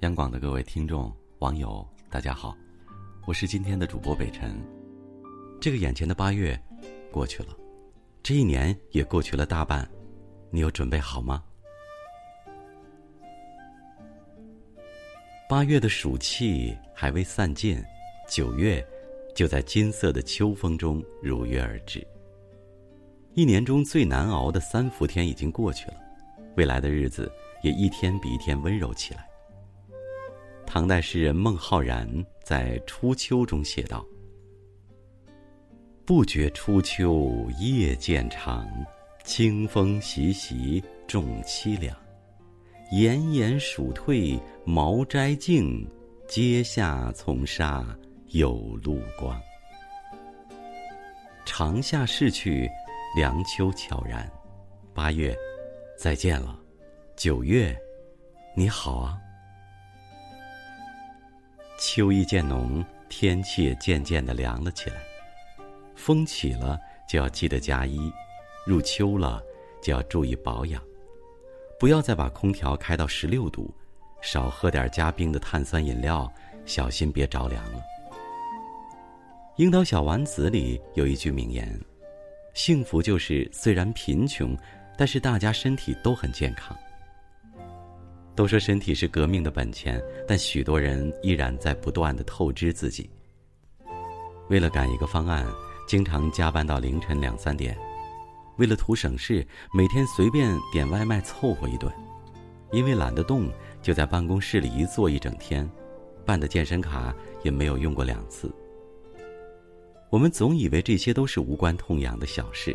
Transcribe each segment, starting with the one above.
央广的各位听众、网友，大家好，我是今天的主播北辰。这个眼前的八月过去了，这一年也过去了大半，你有准备好吗？八月的暑气还未散尽，九月就在金色的秋风中如约而至。一年中最难熬的三伏天已经过去了，未来的日子也一天比一天温柔起来。唐代诗人孟浩然在《初秋》中写道：“不觉初秋夜渐长，清风习习众凄凉。炎炎暑退茅斋静，阶下丛沙有露光。长夏逝去，凉秋悄然，八月，再见了。九月，你好啊。”秋意渐浓，天气也渐渐的凉了起来。风起了就要记得加衣，入秋了就要注意保养，不要再把空调开到十六度，少喝点加冰的碳酸饮料，小心别着凉了。《樱桃小丸子》里有一句名言：“幸福就是虽然贫穷，但是大家身体都很健康。”都说身体是革命的本钱，但许多人依然在不断的透支自己。为了赶一个方案，经常加班到凌晨两三点；为了图省事，每天随便点外卖凑合一顿；因为懒得动，就在办公室里一坐一整天，办的健身卡也没有用过两次。我们总以为这些都是无关痛痒的小事，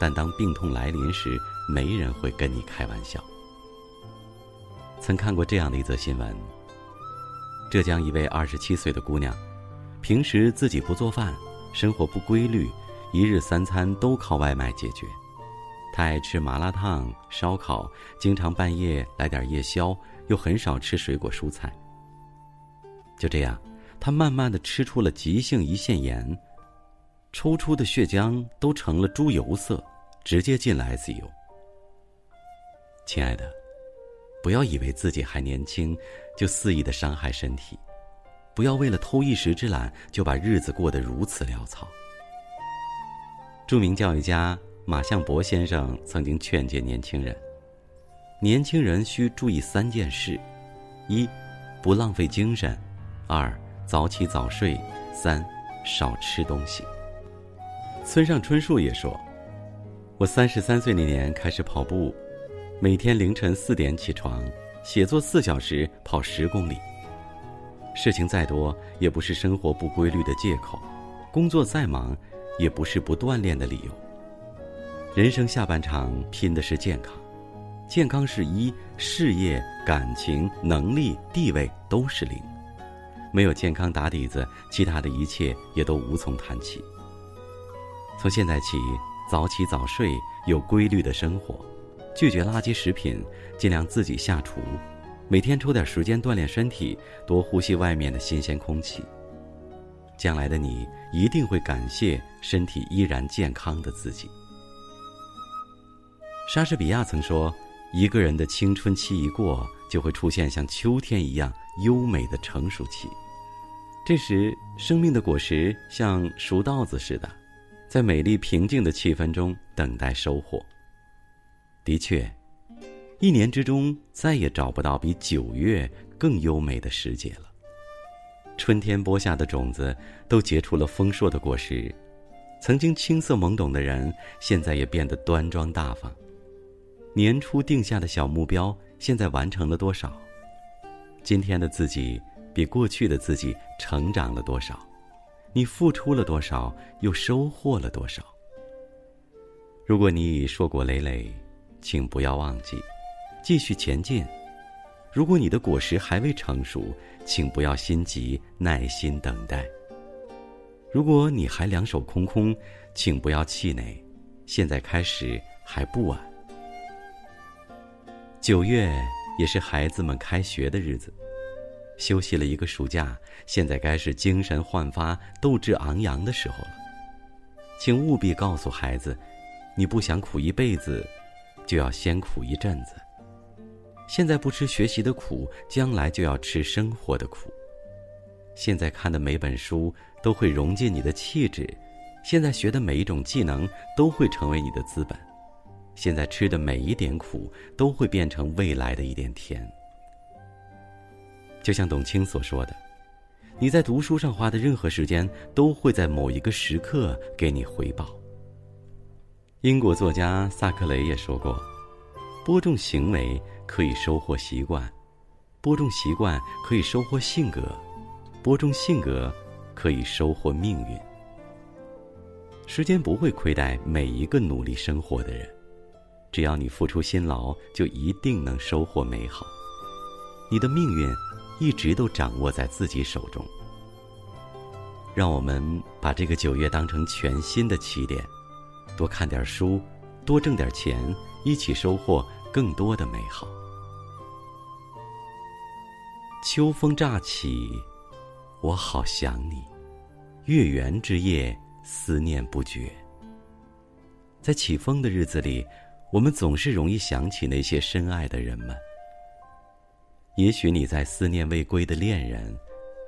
但当病痛来临时，没人会跟你开玩笑。曾看过这样的一则新闻：浙江一位二十七岁的姑娘，平时自己不做饭，生活不规律，一日三餐都靠外卖解决。她爱吃麻辣烫、烧烤，经常半夜来点夜宵，又很少吃水果蔬菜。就这样，她慢慢的吃出了急性胰腺炎，抽出的血浆都成了猪油色，直接进了 ICU。亲爱的。不要以为自己还年轻，就肆意的伤害身体；不要为了偷一时之懒，就把日子过得如此潦草。著名教育家马相伯先生曾经劝诫年轻人：年轻人需注意三件事：一，不浪费精神；二，早起早睡；三，少吃东西。村上春树也说：“我三十三岁那年开始跑步。”每天凌晨四点起床，写作四小时，跑十公里。事情再多，也不是生活不规律的借口；工作再忙，也不是不锻炼的理由。人生下半场拼的是健康，健康是一，事业、感情、能力、地位都是零。没有健康打底子，其他的一切也都无从谈起。从现在起，早起早睡，有规律的生活。拒绝垃圾食品，尽量自己下厨，每天抽点时间锻炼身体，多呼吸外面的新鲜空气。将来的你一定会感谢身体依然健康的自己。莎士比亚曾说：“一个人的青春期一过，就会出现像秋天一样优美的成熟期。这时，生命的果实像熟稻子似的，在美丽平静的气氛中等待收获。”的确，一年之中再也找不到比九月更优美的时节了。春天播下的种子都结出了丰硕的果实，曾经青涩懵懂的人，现在也变得端庄大方。年初定下的小目标，现在完成了多少？今天的自己比过去的自己成长了多少？你付出了多少，又收获了多少？如果你已硕果累累，请不要忘记，继续前进。如果你的果实还未成熟，请不要心急，耐心等待。如果你还两手空空，请不要气馁，现在开始还不晚。九月也是孩子们开学的日子，休息了一个暑假，现在该是精神焕发、斗志昂扬的时候了。请务必告诉孩子，你不想苦一辈子。就要先苦一阵子。现在不吃学习的苦，将来就要吃生活的苦。现在看的每本书都会融进你的气质，现在学的每一种技能都会成为你的资本，现在吃的每一点苦都会变成未来的一点甜。就像董卿所说的：“你在读书上花的任何时间，都会在某一个时刻给你回报。”英国作家萨克雷也说过：“播种行为。”可以收获习惯，播种习惯可以收获性格，播种性格可以收获命运。时间不会亏待每一个努力生活的人，只要你付出辛劳，就一定能收获美好。你的命运一直都掌握在自己手中。让我们把这个九月当成全新的起点，多看点书，多挣点钱，一起收获更多的美好。秋风乍起，我好想你。月圆之夜，思念不绝。在起风的日子里，我们总是容易想起那些深爱的人们。也许你在思念未归的恋人，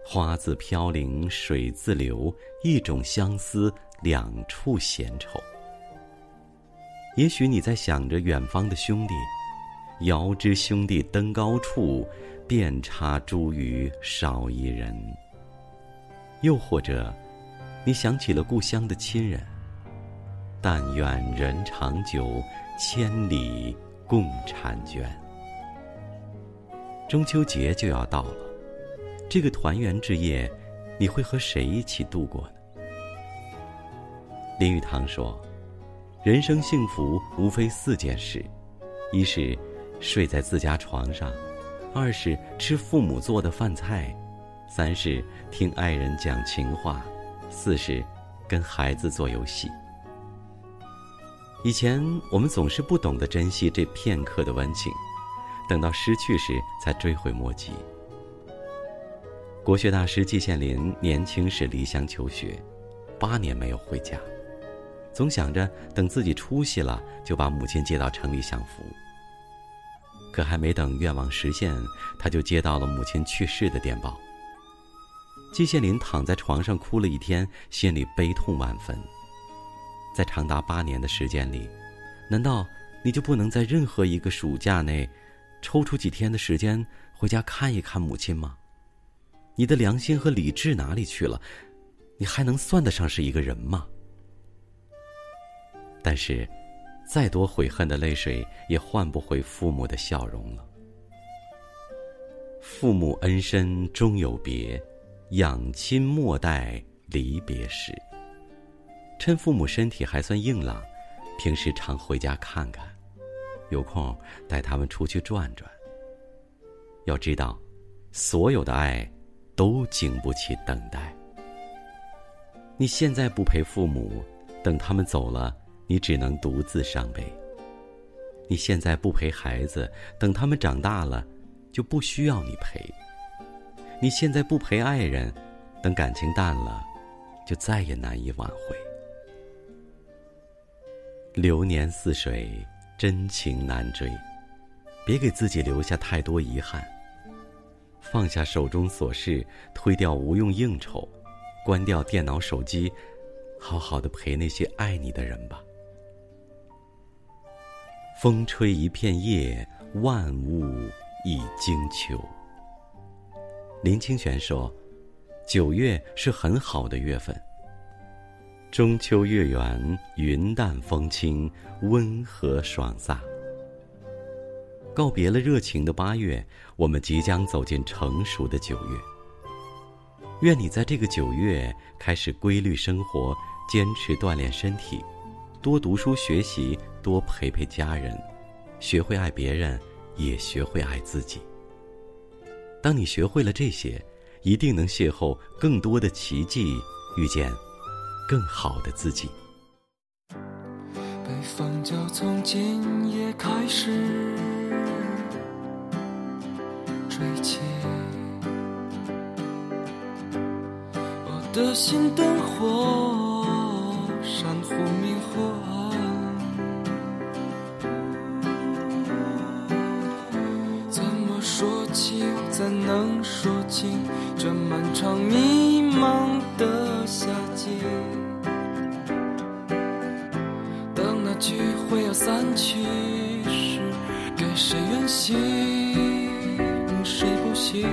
花自飘零水自流，一种相思，两处闲愁。也许你在想着远方的兄弟，遥知兄弟登高处。遍插茱萸少一人。又或者，你想起了故乡的亲人。但愿人长久，千里共婵娟。中秋节就要到了，这个团圆之夜，你会和谁一起度过呢？林语堂说：“人生幸福无非四件事，一是睡在自家床上。”二是吃父母做的饭菜，三是听爱人讲情话，四是跟孩子做游戏。以前我们总是不懂得珍惜这片刻的温情，等到失去时才追悔莫及。国学大师季羡林年轻时离乡求学，八年没有回家，总想着等自己出息了，就把母亲接到城里享福。可还没等愿望实现，他就接到了母亲去世的电报。季羡林躺在床上哭了一天，心里悲痛万分。在长达八年的时间里，难道你就不能在任何一个暑假内，抽出几天的时间回家看一看母亲吗？你的良心和理智哪里去了？你还能算得上是一个人吗？但是。再多悔恨的泪水，也换不回父母的笑容了。父母恩深终有别，养亲莫待离别时。趁父母身体还算硬朗，平时常回家看看，有空带他们出去转转。要知道，所有的爱都经不起等待。你现在不陪父母，等他们走了。你只能独自伤悲。你现在不陪孩子，等他们长大了，就不需要你陪。你现在不陪爱人，等感情淡了，就再也难以挽回。流年似水，真情难追，别给自己留下太多遗憾。放下手中琐事，推掉无用应酬，关掉电脑手机，好好的陪那些爱你的人吧。风吹一片叶，万物一惊秋。林清玄说：“九月是很好的月份。中秋月圆，云淡风轻，温和爽飒。告别了热情的八月，我们即将走进成熟的九月。愿你在这个九月开始规律生活，坚持锻炼身体。”多读书学习，多陪陪家人，学会爱别人，也学会爱自己。当你学会了这些，一定能邂逅更多的奇迹，遇见更好的自己。北风就从今夜开始吹起，我的心灯火。山忽明忽暗，怎能说清这漫长迷茫的夏季？当那聚会要散去时，给谁远行，谁不行？